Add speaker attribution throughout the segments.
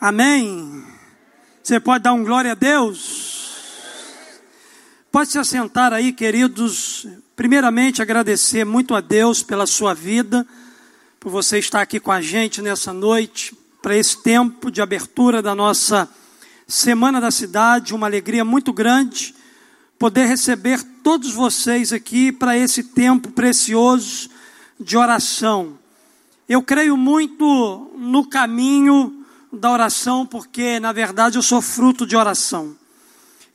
Speaker 1: Amém. Você pode dar um glória a Deus? Pode se assentar aí, queridos. Primeiramente, agradecer muito a Deus pela sua vida, por você estar aqui com a gente nessa noite, para esse tempo de abertura da nossa Semana da Cidade. Uma alegria muito grande poder receber todos vocês aqui para esse tempo precioso de oração. Eu creio muito no caminho da oração, porque na verdade eu sou fruto de oração.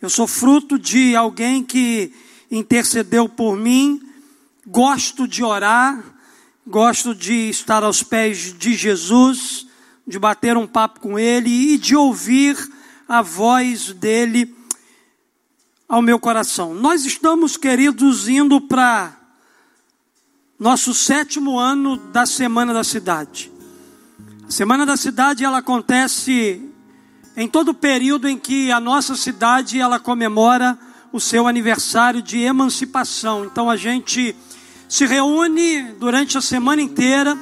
Speaker 1: Eu sou fruto de alguém que intercedeu por mim, gosto de orar, gosto de estar aos pés de Jesus, de bater um papo com Ele e de ouvir a voz dele ao meu coração. Nós estamos, queridos, indo para nosso sétimo ano da Semana da Cidade. A Semana da Cidade ela acontece em todo o período em que a nossa cidade ela comemora o seu aniversário de emancipação. Então a gente se reúne durante a semana inteira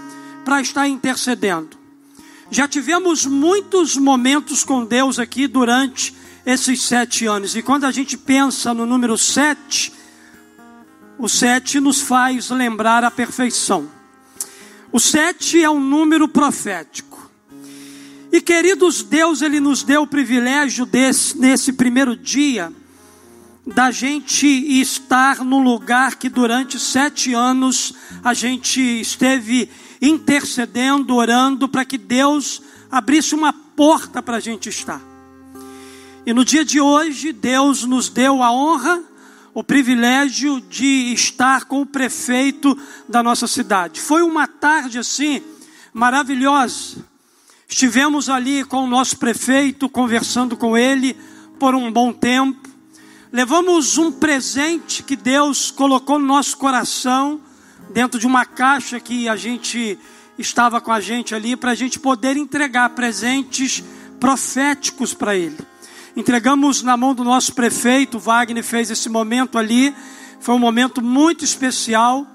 Speaker 1: para estar intercedendo. Já tivemos muitos momentos com Deus aqui durante esses sete anos. E quando a gente pensa no número sete, o sete nos faz lembrar a perfeição. O sete é um número profético. E queridos, Deus ele nos deu o privilégio desse, nesse primeiro dia da gente estar no lugar que durante sete anos a gente esteve intercedendo, orando para que Deus abrisse uma porta para a gente estar. E no dia de hoje, Deus nos deu a honra o privilégio de estar com o prefeito da nossa cidade. Foi uma tarde assim maravilhosa. Estivemos ali com o nosso prefeito, conversando com ele por um bom tempo. Levamos um presente que Deus colocou no nosso coração, dentro de uma caixa que a gente estava com a gente ali, para a gente poder entregar presentes proféticos para ele entregamos na mão do nosso prefeito, Wagner fez esse momento ali, foi um momento muito especial.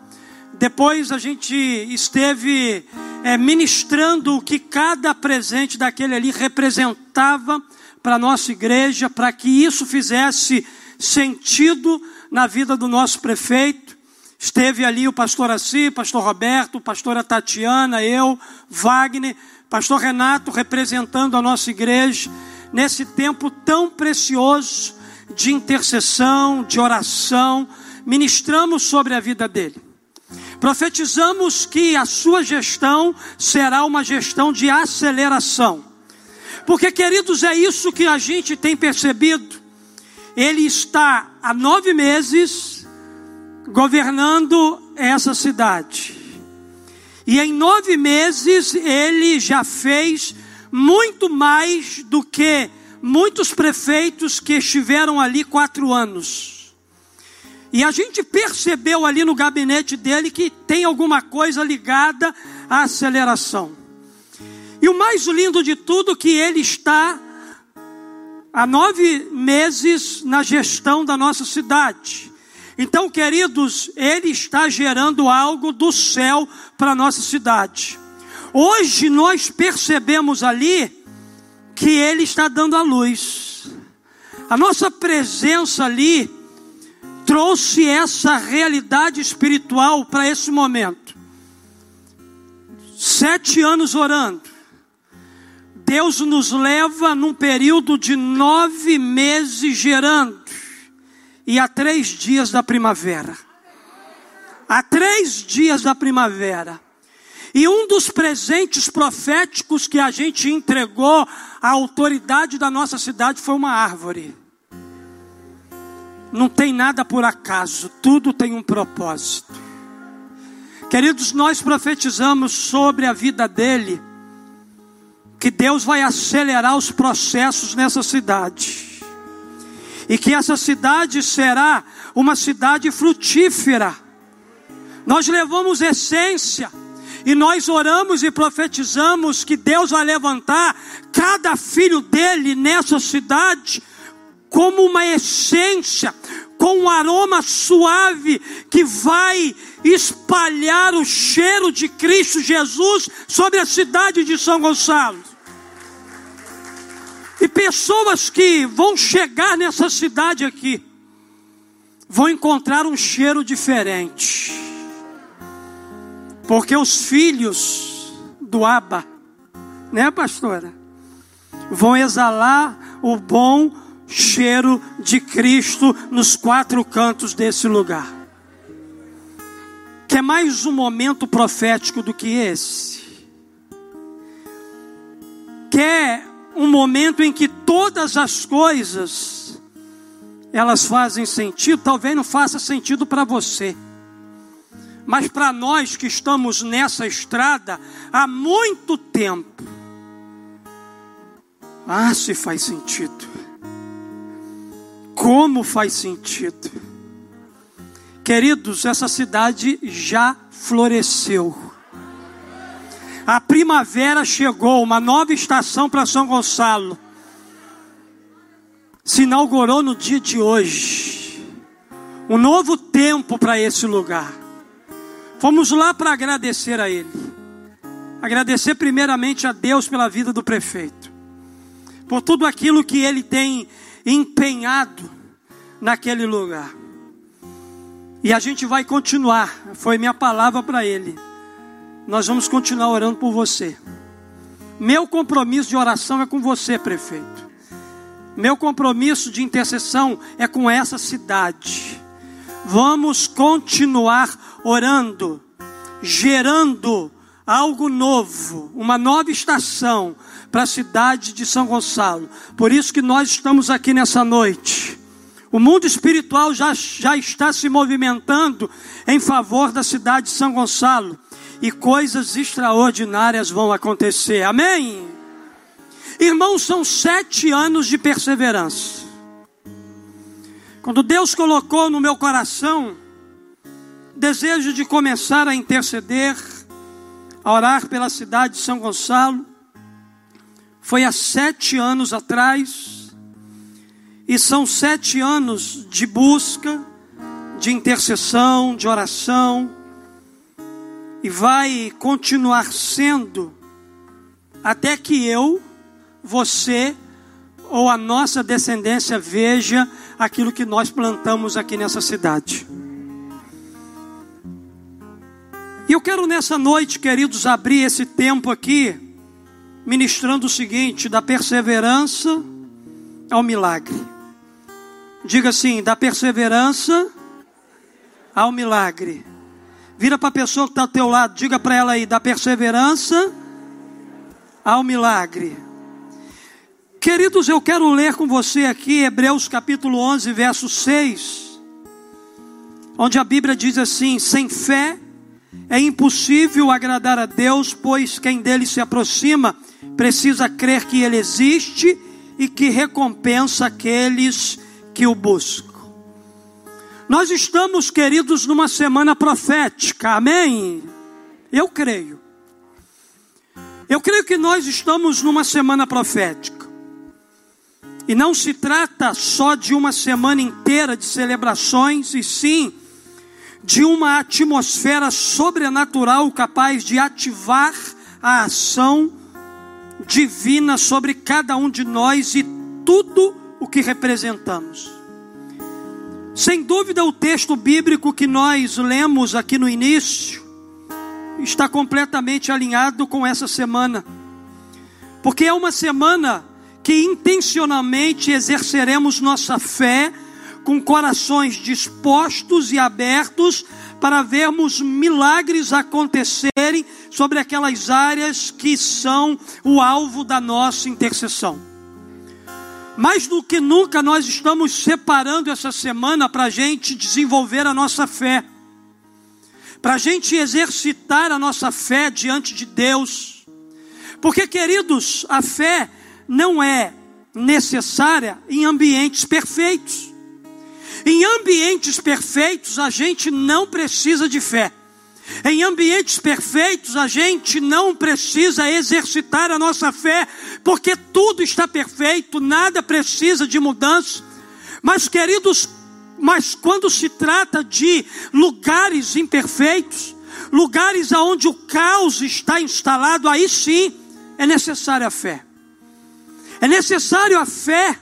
Speaker 1: Depois a gente esteve é, ministrando o que cada presente daquele ali representava para a nossa igreja, para que isso fizesse sentido na vida do nosso prefeito. Esteve ali o pastor Assi, pastor Roberto, pastora Tatiana, eu, Wagner, pastor Renato representando a nossa igreja nesse tempo tão precioso de intercessão, de oração, ministramos sobre a vida dele. Profetizamos que a sua gestão será uma gestão de aceleração. Porque, queridos, é isso que a gente tem percebido. Ele está há nove meses governando essa cidade. E em nove meses ele já fez muito mais do que muitos prefeitos que estiveram ali quatro anos. E a gente percebeu ali no gabinete dele que tem alguma coisa ligada à aceleração. E o mais lindo de tudo que ele está há nove meses na gestão da nossa cidade. Então, queridos, ele está gerando algo do céu para a nossa cidade. Hoje nós percebemos ali que Ele está dando a luz. A nossa presença ali trouxe essa realidade espiritual para esse momento. Sete anos orando. Deus nos leva num período de nove meses gerando. E há três dias da primavera. Há três dias da primavera e um dos presentes proféticos que a gente entregou à autoridade da nossa cidade foi uma árvore. Não tem nada por acaso, tudo tem um propósito. Queridos, nós profetizamos sobre a vida dele, que Deus vai acelerar os processos nessa cidade, e que essa cidade será uma cidade frutífera. Nós levamos essência, e nós oramos e profetizamos que Deus vai levantar cada filho dele nessa cidade como uma essência, com um aroma suave que vai espalhar o cheiro de Cristo Jesus sobre a cidade de São Gonçalo. E pessoas que vão chegar nessa cidade aqui vão encontrar um cheiro diferente. Porque os filhos do Abba, né, pastora? Vão exalar o bom cheiro de Cristo nos quatro cantos desse lugar. Quer mais um momento profético do que esse? Quer um momento em que todas as coisas elas fazem sentido, talvez não faça sentido para você. Mas para nós que estamos nessa estrada há muito tempo, ah, se faz sentido. Como faz sentido. Queridos, essa cidade já floresceu. A primavera chegou, uma nova estação para São Gonçalo. Se inaugurou no dia de hoje. Um novo tempo para esse lugar. Fomos lá para agradecer a Ele. Agradecer primeiramente a Deus pela vida do prefeito. Por tudo aquilo que ele tem empenhado naquele lugar. E a gente vai continuar, foi minha palavra para ele. Nós vamos continuar orando por você. Meu compromisso de oração é com você, prefeito. Meu compromisso de intercessão é com essa cidade. Vamos continuar orando, gerando algo novo, uma nova estação para a cidade de São Gonçalo. Por isso que nós estamos aqui nessa noite o mundo espiritual já, já está se movimentando em favor da cidade de São Gonçalo. E coisas extraordinárias vão acontecer. Amém? Irmãos, são sete anos de perseverança. Quando Deus colocou no meu coração desejo de começar a interceder, a orar pela cidade de São Gonçalo, foi há sete anos atrás e são sete anos de busca, de intercessão, de oração, e vai continuar sendo até que eu, você ou a nossa descendência veja aquilo que nós plantamos aqui nessa cidade. E eu quero nessa noite, queridos, abrir esse tempo aqui, ministrando o seguinte: da perseverança ao milagre. Diga assim: da perseverança ao milagre. Vira para a pessoa que está ao teu lado, diga para ela aí: da perseverança ao milagre. Queridos, eu quero ler com você aqui Hebreus capítulo 11, verso 6, onde a Bíblia diz assim: sem fé é impossível agradar a Deus, pois quem dele se aproxima precisa crer que ele existe e que recompensa aqueles que o busco. Nós estamos, queridos, numa semana profética, amém? Eu creio. Eu creio que nós estamos numa semana profética. E não se trata só de uma semana inteira de celebrações, e sim de uma atmosfera sobrenatural capaz de ativar a ação divina sobre cada um de nós e tudo o que representamos. Sem dúvida, o texto bíblico que nós lemos aqui no início está completamente alinhado com essa semana, porque é uma semana que intencionalmente exerceremos nossa fé com corações dispostos e abertos para vermos milagres acontecerem sobre aquelas áreas que são o alvo da nossa intercessão. Mais do que nunca, nós estamos separando essa semana para a gente desenvolver a nossa fé, para a gente exercitar a nossa fé diante de Deus. Porque, queridos, a fé não é necessária em ambientes perfeitos. Em ambientes perfeitos, a gente não precisa de fé. Em ambientes perfeitos, a gente não precisa exercitar a nossa fé, porque tudo está perfeito, nada precisa de mudança. Mas, queridos, mas quando se trata de lugares imperfeitos, lugares onde o caos está instalado, aí sim é necessária a fé. É necessário a fé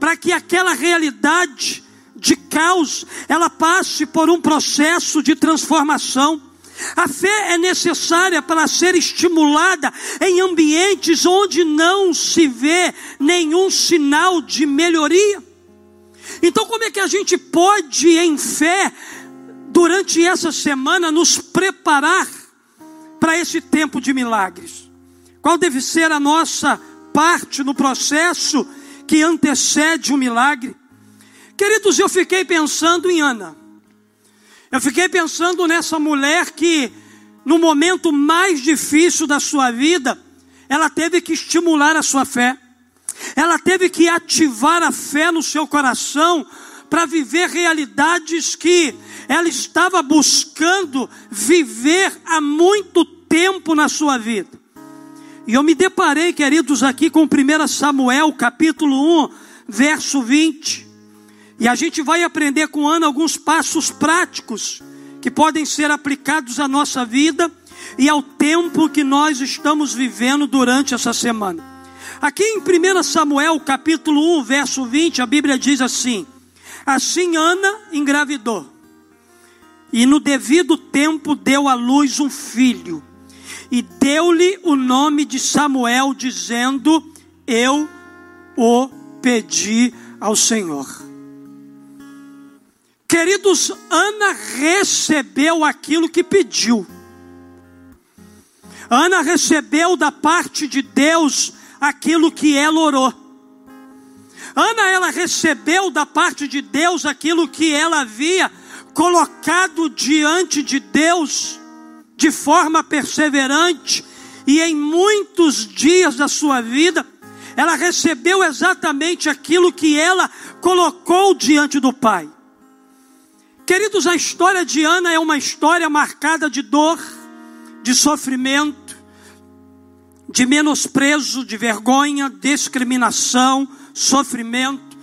Speaker 1: para que aquela realidade de caos ela passe por um processo de transformação. A fé é necessária para ser estimulada em ambientes onde não se vê nenhum sinal de melhoria. Então, como é que a gente pode, em fé, durante essa semana, nos preparar para esse tempo de milagres? Qual deve ser a nossa parte no processo que antecede o milagre? Queridos, eu fiquei pensando em Ana. Eu fiquei pensando nessa mulher que, no momento mais difícil da sua vida, ela teve que estimular a sua fé. Ela teve que ativar a fé no seu coração para viver realidades que ela estava buscando viver há muito tempo na sua vida. E eu me deparei, queridos, aqui com 1 Samuel, capítulo 1, verso 20. E a gente vai aprender com Ana alguns passos práticos que podem ser aplicados à nossa vida e ao tempo que nós estamos vivendo durante essa semana. Aqui em 1 Samuel, capítulo 1, verso 20, a Bíblia diz assim: Assim Ana engravidou, e no devido tempo deu à luz um filho, e deu-lhe o nome de Samuel, dizendo: Eu o pedi ao Senhor. Queridos, Ana recebeu aquilo que pediu. Ana recebeu da parte de Deus aquilo que ela orou. Ana, ela recebeu da parte de Deus aquilo que ela havia colocado diante de Deus de forma perseverante e em muitos dias da sua vida, ela recebeu exatamente aquilo que ela colocou diante do Pai. Queridos, a história de Ana é uma história marcada de dor, de sofrimento, de menosprezo, de vergonha, discriminação, sofrimento.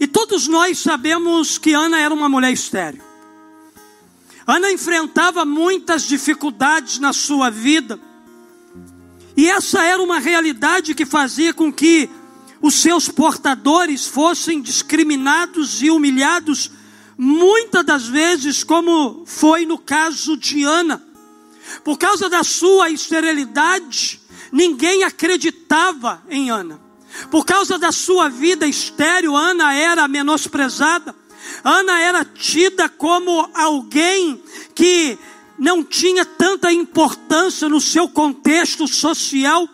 Speaker 1: E todos nós sabemos que Ana era uma mulher estéril. Ana enfrentava muitas dificuldades na sua vida. E essa era uma realidade que fazia com que os seus portadores fossem discriminados e humilhados, muitas das vezes, como foi no caso de Ana. Por causa da sua esterilidade, Ninguém acreditava em Ana. Por causa da sua vida estéril, Ana era menosprezada. Ana era tida como alguém que não tinha tanta importância no seu contexto social.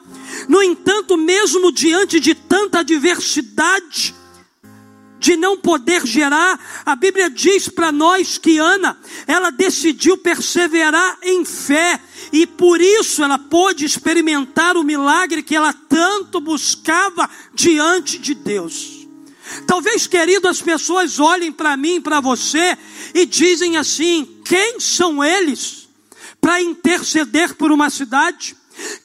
Speaker 1: No entanto, mesmo diante de tanta adversidade, de não poder gerar, a Bíblia diz para nós que Ana, ela decidiu perseverar em fé, e por isso ela pôde experimentar o milagre que ela tanto buscava diante de Deus. Talvez, querido, as pessoas olhem para mim, para você e dizem assim: quem são eles para interceder por uma cidade?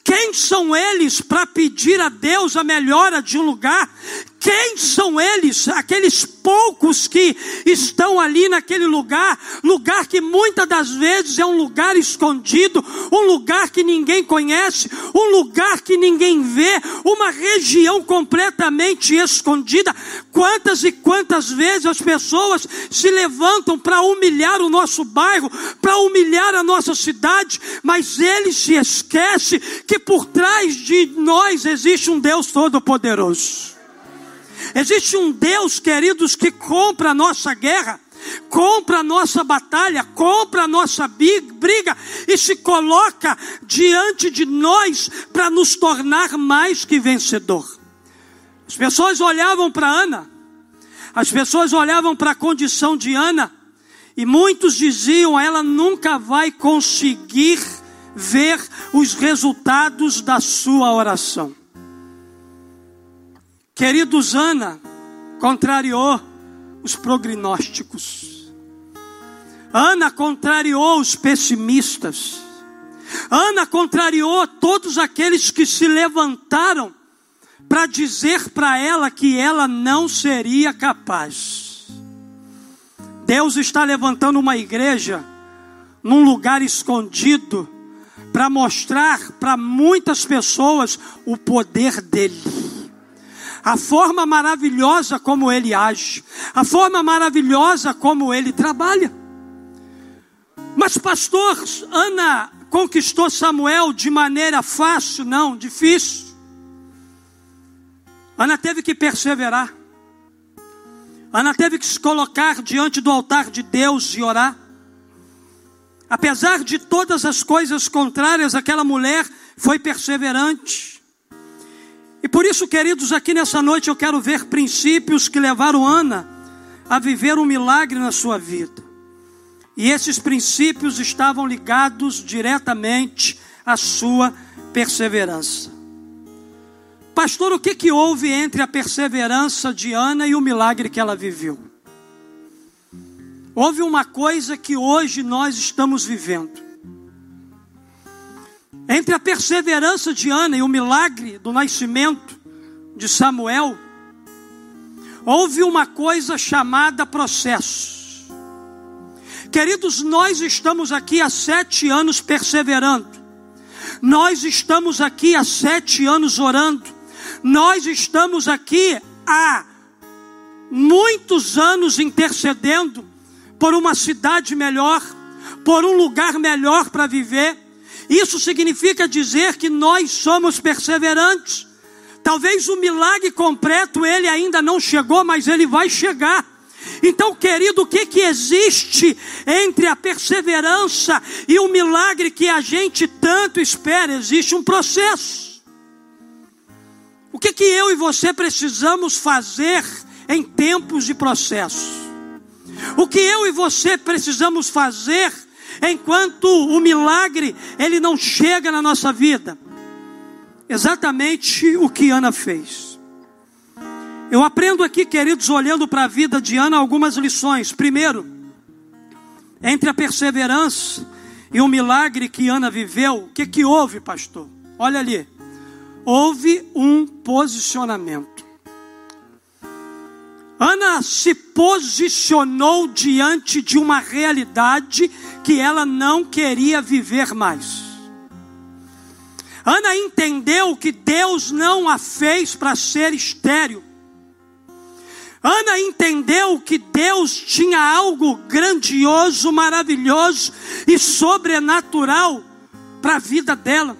Speaker 1: Quem são eles para pedir a Deus a melhora de um lugar? Quem são eles? Aqueles poucos que estão ali naquele lugar, lugar que muitas das vezes é um lugar escondido, um lugar que ninguém conhece, um lugar que ninguém vê, uma região completamente escondida. Quantas e quantas vezes as pessoas se levantam para humilhar o nosso bairro, para humilhar a nossa cidade, mas eles se esquecem que por trás de nós existe um Deus Todo-Poderoso. Existe um Deus, queridos, que compra a nossa guerra, compra a nossa batalha, compra a nossa briga e se coloca diante de nós para nos tornar mais que vencedor. As pessoas olhavam para Ana, as pessoas olhavam para a condição de Ana, e muitos diziam: ela nunca vai conseguir ver os resultados da sua oração. Queridos, Ana contrariou os prognósticos. Ana contrariou os pessimistas. Ana contrariou todos aqueles que se levantaram para dizer para ela que ela não seria capaz. Deus está levantando uma igreja num lugar escondido para mostrar para muitas pessoas o poder dele a forma maravilhosa como ele age, a forma maravilhosa como ele trabalha. Mas, pastor, Ana conquistou Samuel de maneira fácil? Não, difícil. Ana teve que perseverar. Ana teve que se colocar diante do altar de Deus e orar. Apesar de todas as coisas contrárias, aquela mulher foi perseverante. E por isso, queridos, aqui nessa noite eu quero ver princípios que levaram Ana a viver um milagre na sua vida. E esses princípios estavam ligados diretamente à sua perseverança. Pastor, o que, que houve entre a perseverança de Ana e o milagre que ela viveu? Houve uma coisa que hoje nós estamos vivendo. Entre a perseverança de Ana e o milagre do nascimento de Samuel, houve uma coisa chamada processo. Queridos, nós estamos aqui há sete anos perseverando, nós estamos aqui há sete anos orando, nós estamos aqui há muitos anos intercedendo por uma cidade melhor, por um lugar melhor para viver. Isso significa dizer que nós somos perseverantes. Talvez o milagre completo ele ainda não chegou, mas ele vai chegar. Então, querido, o que, que existe entre a perseverança e o milagre que a gente tanto espera? Existe um processo. O que, que eu e você precisamos fazer em tempos de processo? O que eu e você precisamos fazer enquanto o milagre ele não chega na nossa vida? Exatamente o que Ana fez. Eu aprendo aqui, queridos, olhando para a vida de Ana, algumas lições. Primeiro, entre a perseverança e o milagre que Ana viveu, o que, que houve, pastor? Olha ali houve um posicionamento. Se posicionou diante de uma realidade que ela não queria viver mais. Ana entendeu que Deus não a fez para ser estéril. Ana entendeu que Deus tinha algo grandioso, maravilhoso e sobrenatural para a vida dela.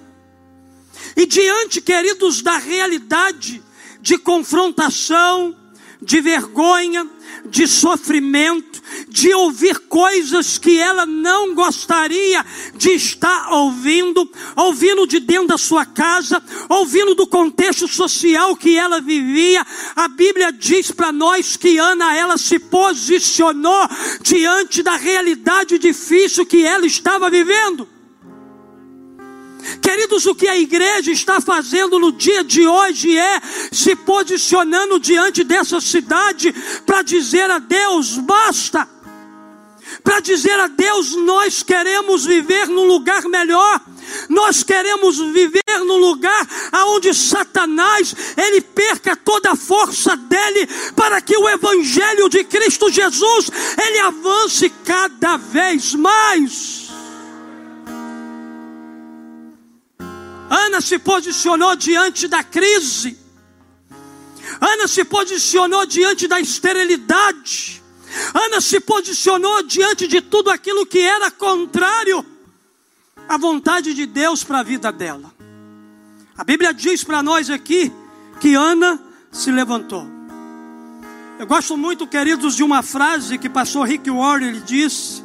Speaker 1: E diante, queridos, da realidade de confrontação, de vergonha, de sofrimento, de ouvir coisas que ela não gostaria de estar ouvindo, ouvindo de dentro da sua casa, ouvindo do contexto social que ela vivia. A Bíblia diz para nós que Ana ela se posicionou diante da realidade difícil que ela estava vivendo. Queridos, o que a igreja está fazendo no dia de hoje é se posicionando diante dessa cidade para dizer a Deus: basta. Para dizer a Deus, nós queremos viver num lugar melhor. Nós queremos viver num lugar aonde Satanás ele perca toda a força dele para que o evangelho de Cristo Jesus ele avance cada vez mais. Ana se posicionou diante da crise. Ana se posicionou diante da esterilidade. Ana se posicionou diante de tudo aquilo que era contrário à vontade de Deus para a vida dela. A Bíblia diz para nós aqui que Ana se levantou. Eu gosto muito, queridos, de uma frase que pastor Rick Warren ele disse: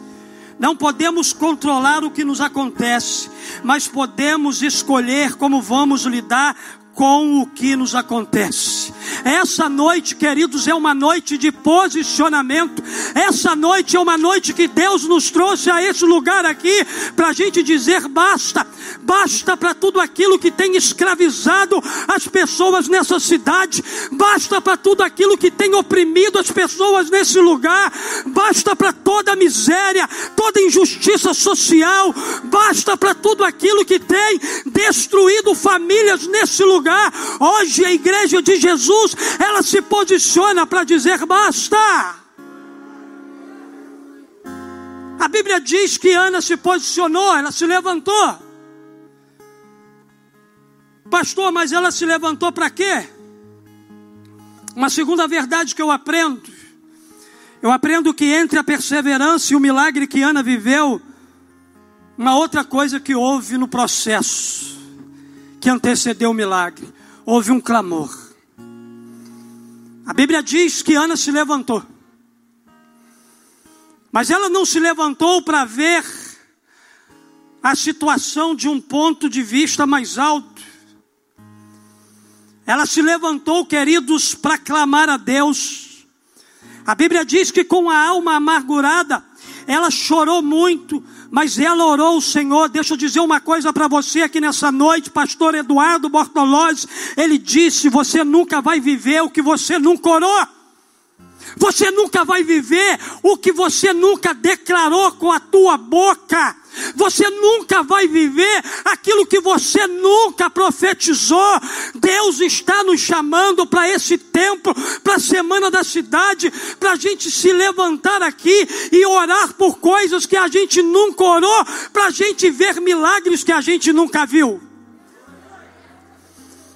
Speaker 1: não podemos controlar o que nos acontece, mas podemos escolher como vamos lidar com o que nos acontece. Essa noite, queridos, é uma noite de posicionamento. Essa noite é uma noite que Deus nos trouxe a esse lugar aqui para a gente dizer basta, basta para tudo aquilo que tem escravizado as pessoas nessa cidade, basta para tudo aquilo que tem oprimido as pessoas nesse lugar, basta para toda miséria, toda injustiça social, basta para tudo aquilo que tem destruído famílias nesse lugar lugar. Hoje a igreja de Jesus, ela se posiciona para dizer basta. A Bíblia diz que Ana se posicionou, ela se levantou. Pastor, mas ela se levantou para quê? Uma segunda verdade que eu aprendo, eu aprendo que entre a perseverança e o milagre que Ana viveu, uma outra coisa que houve no processo, que antecedeu o milagre, houve um clamor. A Bíblia diz que Ana se levantou, mas ela não se levantou para ver a situação de um ponto de vista mais alto. Ela se levantou, queridos, para clamar a Deus. A Bíblia diz que com a alma amargurada, ela chorou muito, mas ela orou ao Senhor. Deixa eu dizer uma coisa para você aqui nessa noite, pastor Eduardo Bortolozzi. Ele disse: Você nunca vai viver o que você nunca orou. Você nunca vai viver o que você nunca declarou com a tua boca. Você nunca vai viver aquilo que você nunca profetizou. Deus está nos chamando para esse tempo, para a semana da cidade, para a gente se levantar aqui e orar por coisas que a gente nunca orou, para a gente ver milagres que a gente nunca viu.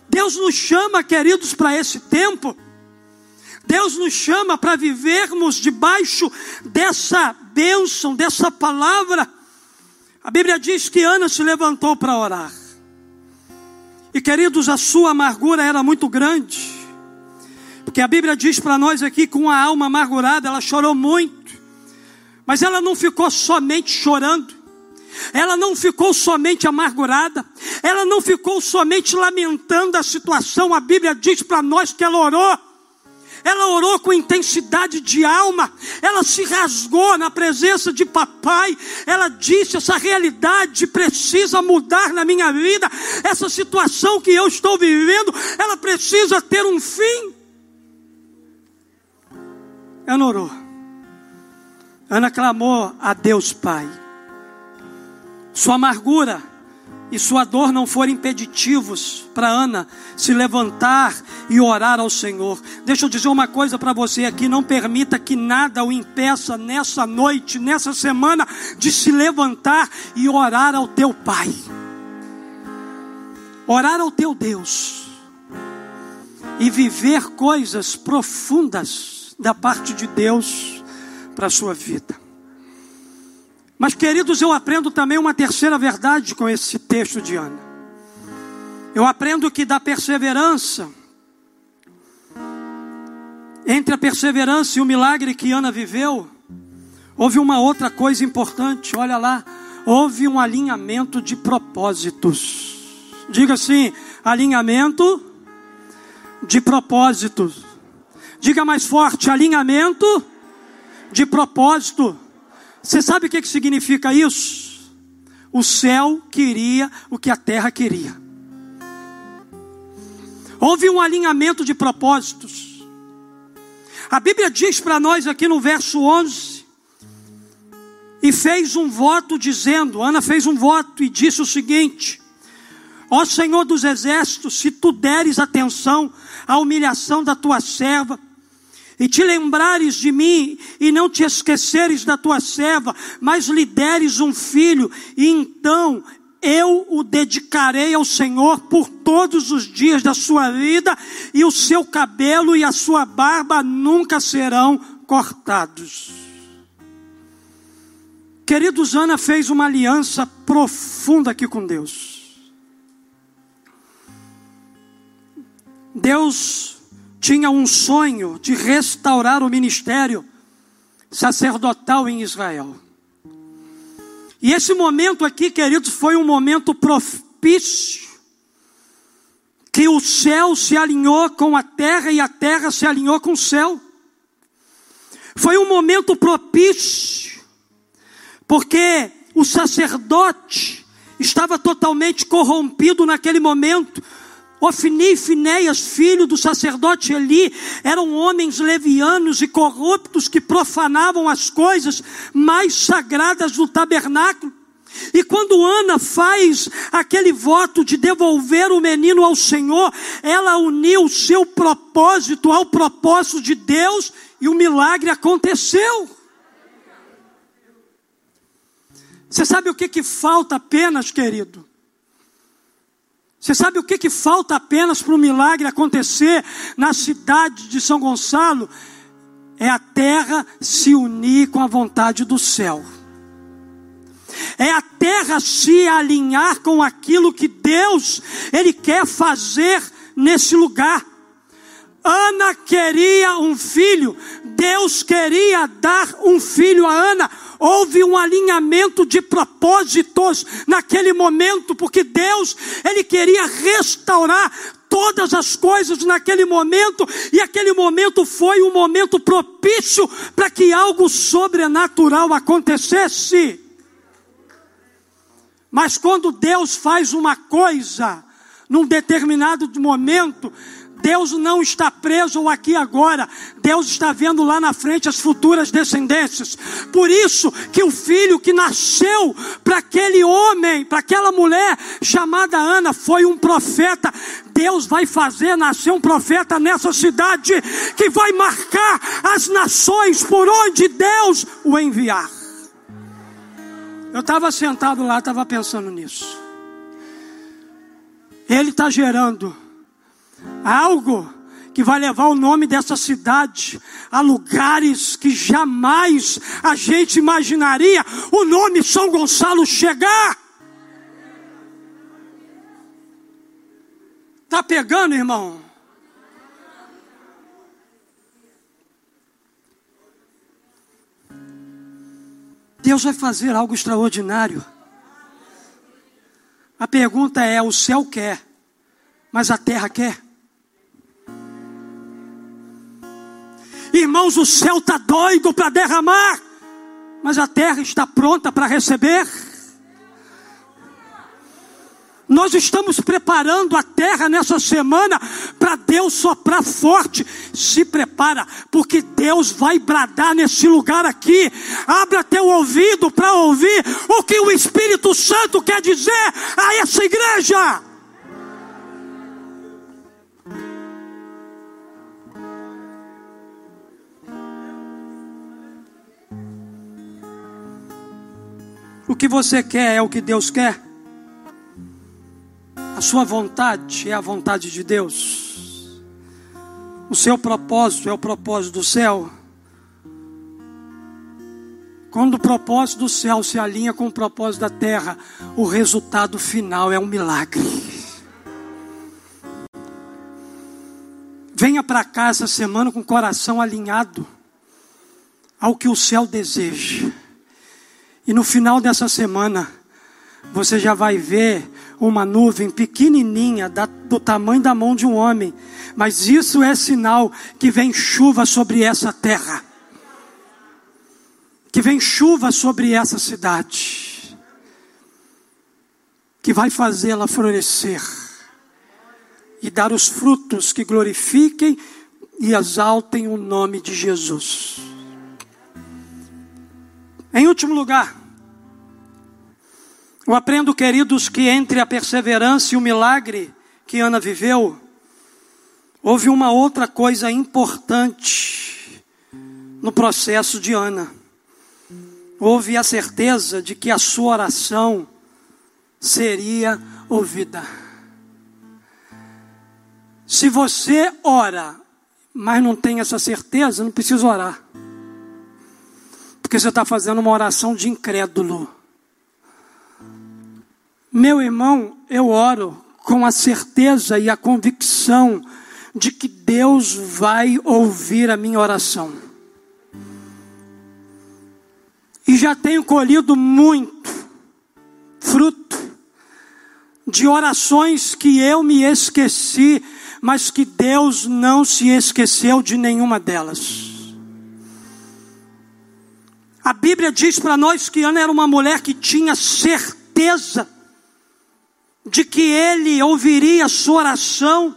Speaker 1: Deus nos chama, queridos, para esse tempo. Deus nos chama para vivermos debaixo dessa bênção, dessa palavra. A Bíblia diz que Ana se levantou para orar. E queridos, a sua amargura era muito grande. Porque a Bíblia diz para nós aqui com a alma amargurada, ela chorou muito. Mas ela não ficou somente chorando. Ela não ficou somente amargurada, ela não ficou somente lamentando a situação. A Bíblia diz para nós que ela orou ela orou com intensidade de alma, ela se rasgou na presença de papai, ela disse: essa realidade precisa mudar na minha vida, essa situação que eu estou vivendo, ela precisa ter um fim. Ana orou, Ana clamou a Deus Pai, sua amargura, e sua dor não foram impeditivos para Ana se levantar e orar ao Senhor. Deixa eu dizer uma coisa para você aqui: não permita que nada o impeça nessa noite, nessa semana, de se levantar e orar ao teu Pai, orar ao teu Deus e viver coisas profundas da parte de Deus para a sua vida. Mas, queridos, eu aprendo também uma terceira verdade com esse texto de Ana. Eu aprendo que da perseverança, entre a perseverança e o milagre que Ana viveu, houve uma outra coisa importante, olha lá, houve um alinhamento de propósitos. Diga assim: alinhamento de propósitos. Diga mais forte: alinhamento de propósito. Você sabe o que, significa isso? O céu queria o que a terra queria. Houve um alinhamento de propósitos. A Bíblia diz para nós aqui no verso 11: e fez um voto dizendo, Ana fez um voto e disse o seguinte: Ó Senhor dos exércitos, se tu deres atenção à humilhação da tua serva, e te lembrares de mim, e não te esqueceres da tua serva, mas lhe deres um filho, e então eu o dedicarei ao Senhor por todos os dias da sua vida, e o seu cabelo e a sua barba nunca serão cortados. Queridos, Ana fez uma aliança profunda aqui com Deus. Deus tinha um sonho de restaurar o ministério sacerdotal em Israel. E esse momento aqui, queridos, foi um momento propício que o céu se alinhou com a terra e a terra se alinhou com o céu. Foi um momento propício, porque o sacerdote estava totalmente corrompido naquele momento, Ofni e Finéias, filho do sacerdote Eli, eram homens levianos e corruptos que profanavam as coisas mais sagradas do tabernáculo. E quando Ana faz aquele voto de devolver o menino ao Senhor, ela uniu o seu propósito ao propósito de Deus e o milagre aconteceu. Você sabe o que, que falta apenas, querido? Você sabe o que, que falta apenas para o milagre acontecer na cidade de São Gonçalo? É a terra se unir com a vontade do céu. É a terra se alinhar com aquilo que Deus ele quer fazer nesse lugar. Ana queria um filho, Deus queria dar um filho a Ana. Houve um alinhamento de propósitos naquele momento, porque Deus, ele queria restaurar todas as coisas naquele momento, e aquele momento foi um momento propício para que algo sobrenatural acontecesse. Mas quando Deus faz uma coisa, num determinado momento, Deus não está preso aqui agora. Deus está vendo lá na frente as futuras descendências. Por isso que o filho que nasceu para aquele homem, para aquela mulher chamada Ana, foi um profeta. Deus vai fazer nascer um profeta nessa cidade que vai marcar as nações por onde Deus o enviar. Eu estava sentado lá, estava pensando nisso. Ele está gerando algo que vai levar o nome dessa cidade a lugares que jamais a gente imaginaria o nome São Gonçalo chegar. Tá pegando, irmão? Deus vai fazer algo extraordinário. A pergunta é: o céu quer, mas a terra quer? Irmãos, o céu está doido para derramar, mas a terra está pronta para receber. Nós estamos preparando a terra nessa semana para Deus soprar forte. Se prepara, porque Deus vai bradar nesse lugar aqui. Abra teu ouvido para ouvir o que o Espírito Santo quer dizer a essa igreja. O que você quer é o que Deus quer? A sua vontade é a vontade de Deus. O seu propósito é o propósito do céu. Quando o propósito do céu se alinha com o propósito da terra, o resultado final é um milagre. Venha para cá essa semana com o coração alinhado ao que o céu deseja. E no final dessa semana, você já vai ver uma nuvem pequenininha, do tamanho da mão de um homem, mas isso é sinal que vem chuva sobre essa terra, que vem chuva sobre essa cidade, que vai fazê-la florescer. E dar os frutos que glorifiquem e exaltem o nome de Jesus. Em último lugar, eu aprendo, queridos, que entre a perseverança e o milagre que Ana viveu, houve uma outra coisa importante no processo de Ana. Houve a certeza de que a sua oração seria ouvida. Se você ora, mas não tem essa certeza, não precisa orar. Porque você está fazendo uma oração de incrédulo. Meu irmão, eu oro com a certeza e a convicção de que Deus vai ouvir a minha oração. E já tenho colhido muito fruto de orações que eu me esqueci, mas que Deus não se esqueceu de nenhuma delas. A Bíblia diz para nós que Ana era uma mulher que tinha certeza de que ele ouviria a sua oração.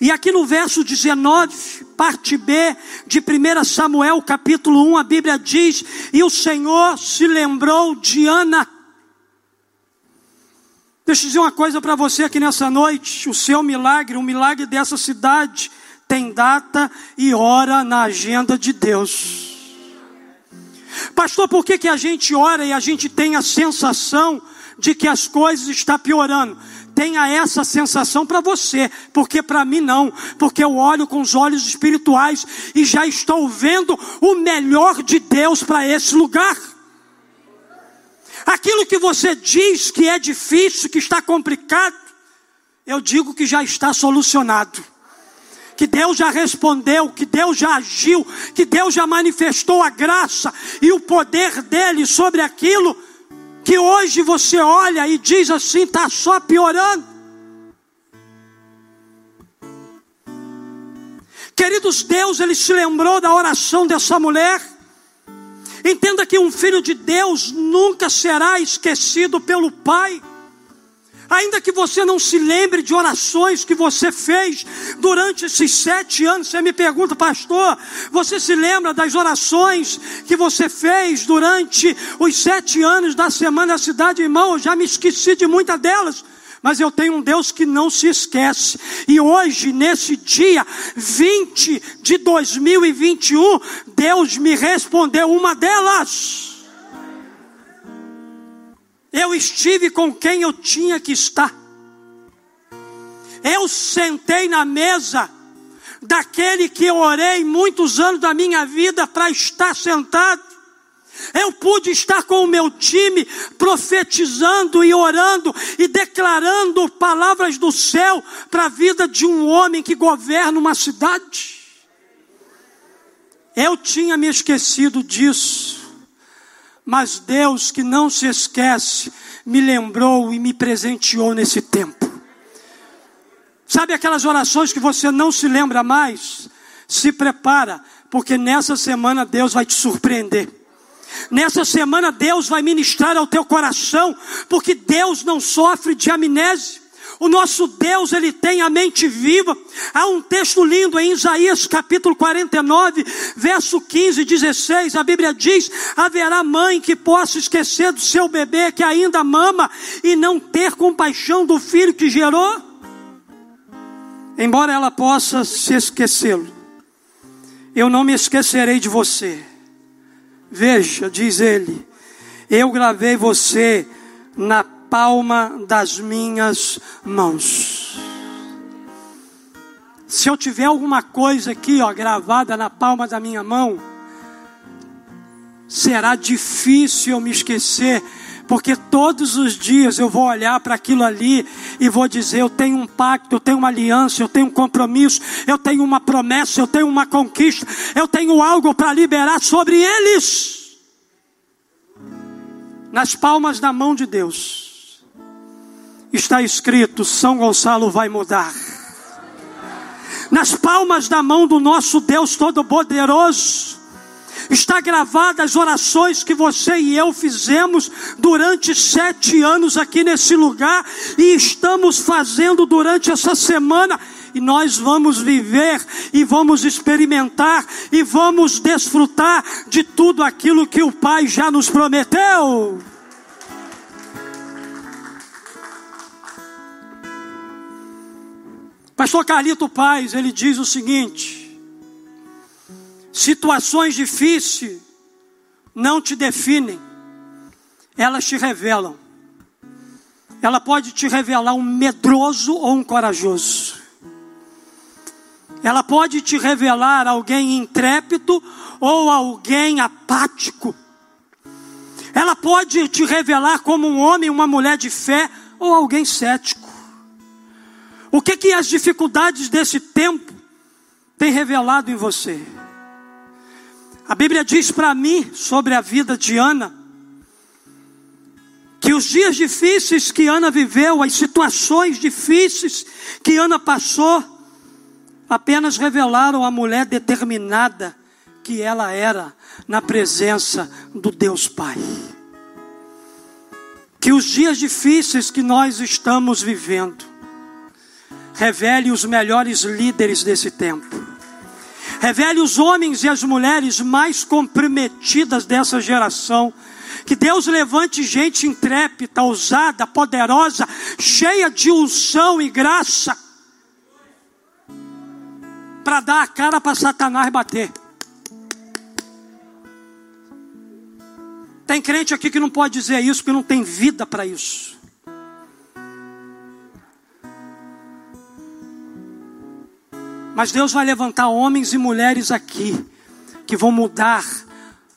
Speaker 1: E aqui no verso 19, parte B de 1 Samuel, capítulo 1, a Bíblia diz: E o Senhor se lembrou de Ana. Deixa eu dizer uma coisa para você aqui nessa noite: o seu milagre, o milagre dessa cidade, tem data e hora na agenda de Deus. Pastor, por que, que a gente ora e a gente tem a sensação de que as coisas estão piorando. tenha essa sensação para você, porque para mim não, porque eu olho com os olhos espirituais e já estou vendo o melhor de Deus para esse lugar. Aquilo que você diz que é difícil, que está complicado, eu digo que já está solucionado. Que Deus já respondeu, que Deus já agiu, que Deus já manifestou a graça e o poder dele sobre aquilo que hoje você olha e diz assim: está só piorando. Queridos, Deus, Ele se lembrou da oração dessa mulher. Entenda que um filho de Deus nunca será esquecido pelo Pai. Ainda que você não se lembre de orações que você fez durante esses sete anos, você me pergunta, pastor, você se lembra das orações que você fez durante os sete anos da Semana da Cidade, irmão? Eu já me esqueci de muitas delas. Mas eu tenho um Deus que não se esquece. E hoje, nesse dia 20 de 2021, Deus me respondeu uma delas. Eu estive com quem eu tinha que estar. Eu sentei na mesa daquele que eu orei muitos anos da minha vida para estar sentado. Eu pude estar com o meu time profetizando e orando e declarando palavras do céu para a vida de um homem que governa uma cidade. Eu tinha me esquecido disso. Mas Deus, que não se esquece, me lembrou e me presenteou nesse tempo. Sabe aquelas orações que você não se lembra mais? Se prepara, porque nessa semana Deus vai te surpreender. Nessa semana Deus vai ministrar ao teu coração, porque Deus não sofre de amnésia. O nosso Deus, ele tem a mente viva. Há um texto lindo em Isaías capítulo 49, verso 15 e 16. A Bíblia diz: haverá mãe que possa esquecer do seu bebê que ainda mama e não ter compaixão do filho que gerou? Embora ela possa se esquecê-lo, eu não me esquecerei de você. Veja, diz ele, eu gravei você na palma das minhas mãos. Se eu tiver alguma coisa aqui, ó, gravada na palma da minha mão, será difícil eu me esquecer, porque todos os dias eu vou olhar para aquilo ali e vou dizer: eu tenho um pacto, eu tenho uma aliança, eu tenho um compromisso, eu tenho uma promessa, eu tenho uma conquista, eu tenho algo para liberar sobre eles. Nas palmas da mão de Deus está escrito: São Gonçalo vai mudar. Nas palmas da mão do nosso Deus Todo-Poderoso, está gravada as orações que você e eu fizemos durante sete anos aqui nesse lugar e estamos fazendo durante essa semana. E nós vamos viver e vamos experimentar e vamos desfrutar de tudo aquilo que o Pai já nos prometeu. Pastor Carlito Paz, ele diz o seguinte: situações difíceis não te definem, elas te revelam. Ela pode te revelar um medroso ou um corajoso. Ela pode te revelar alguém intrépido ou alguém apático. Ela pode te revelar como um homem, uma mulher de fé ou alguém cético. O que que as dificuldades desse tempo têm revelado em você? A Bíblia diz para mim sobre a vida de Ana que os dias difíceis que Ana viveu, as situações difíceis que Ana passou, apenas revelaram a mulher determinada que ela era na presença do Deus Pai. Que os dias difíceis que nós estamos vivendo, Revele os melhores líderes desse tempo. Revele os homens e as mulheres mais comprometidas dessa geração. Que Deus levante gente intrépida, ousada, poderosa, cheia de unção e graça, para dar a cara para Satanás bater. Tem crente aqui que não pode dizer isso porque não tem vida para isso. Mas Deus vai levantar homens e mulheres aqui que vão mudar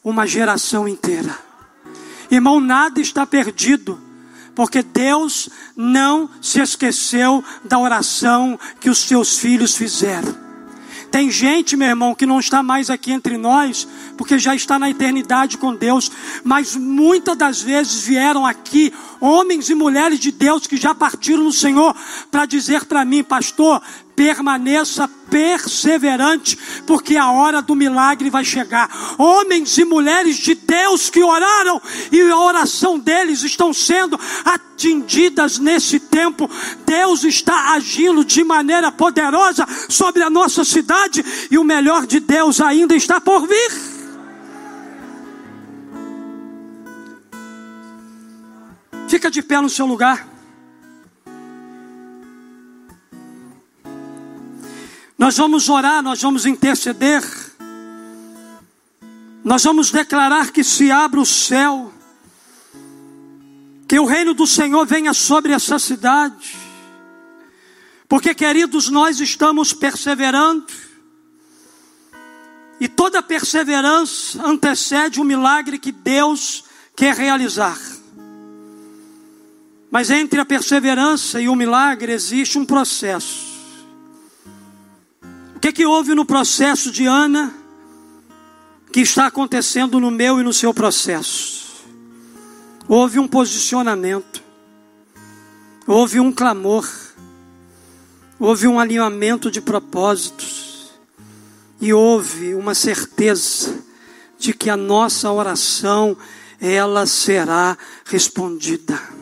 Speaker 1: uma geração inteira. Irmão, nada está perdido, porque Deus não se esqueceu da oração que os seus filhos fizeram. Tem gente, meu irmão, que não está mais aqui entre nós, porque já está na eternidade com Deus, mas muitas das vezes vieram aqui homens e mulheres de Deus que já partiram no Senhor para dizer para mim, pastor, permaneça perseverante, porque a hora do milagre vai chegar. Homens e mulheres de Deus que oraram e a oração deles estão sendo atendidas nesse tempo. Deus está agindo de maneira poderosa sobre a nossa cidade e o melhor de Deus ainda está por vir. Fica de pé no seu lugar. Nós vamos orar, nós vamos interceder. Nós vamos declarar que se abra o céu, que o reino do Senhor venha sobre essa cidade. Porque, queridos, nós estamos perseverando. E toda perseverança antecede o milagre que Deus quer realizar. Mas entre a perseverança e o milagre existe um processo. Que, que houve no processo de Ana que está acontecendo no meu e no seu processo? Houve um posicionamento, houve um clamor, houve um alinhamento de propósitos e houve uma certeza de que a nossa oração ela será respondida.